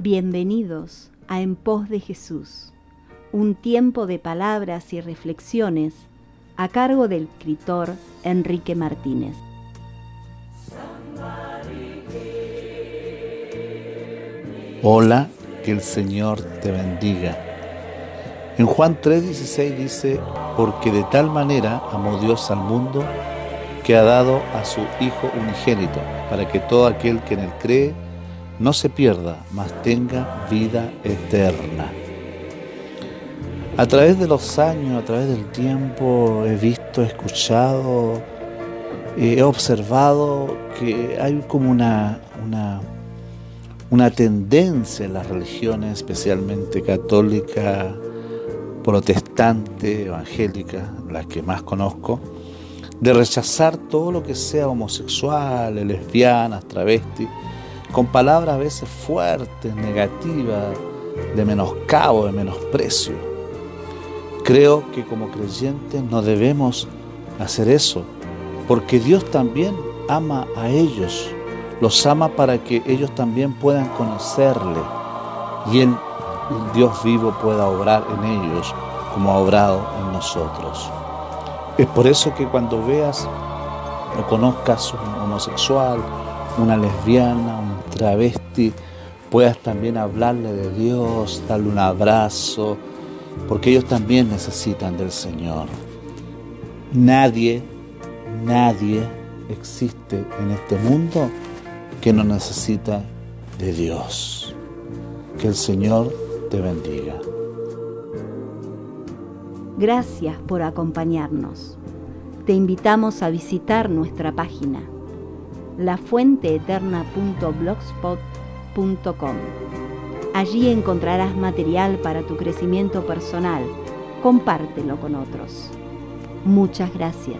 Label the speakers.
Speaker 1: Bienvenidos a En pos de Jesús, un tiempo de palabras y reflexiones a cargo del escritor Enrique Martínez.
Speaker 2: Hola, que el Señor te bendiga. En Juan 3:16 dice, porque de tal manera amó Dios al mundo que ha dado a su Hijo unigénito, para que todo aquel que en él cree no se pierda, mas tenga vida eterna. A través de los años, a través del tiempo, he visto, escuchado, he observado que hay como una, una, tendencia en las religiones, especialmente católica, protestante, evangélica, las que más conozco, de rechazar todo lo que sea homosexual, lesbianas, travestis, con palabras a veces fuertes, negativas, de menoscabo, de menosprecio. Creo que como creyentes no debemos hacer eso, porque Dios también ama a ellos, los ama para que ellos también puedan conocerle y el Dios vivo pueda obrar en ellos como ha obrado en nosotros. Es por eso que cuando veas o conozcas un homosexual, una lesbiana, un travesti, puedas también hablarle de Dios, darle un abrazo, porque ellos también necesitan del Señor. Nadie, nadie existe en este mundo que no necesita de Dios. Que el Señor te bendiga.
Speaker 1: Gracias por acompañarnos. Te invitamos a visitar nuestra página lafuenteeterna.blogspot.com. Allí encontrarás material para tu crecimiento personal. Compártelo con otros. Muchas gracias.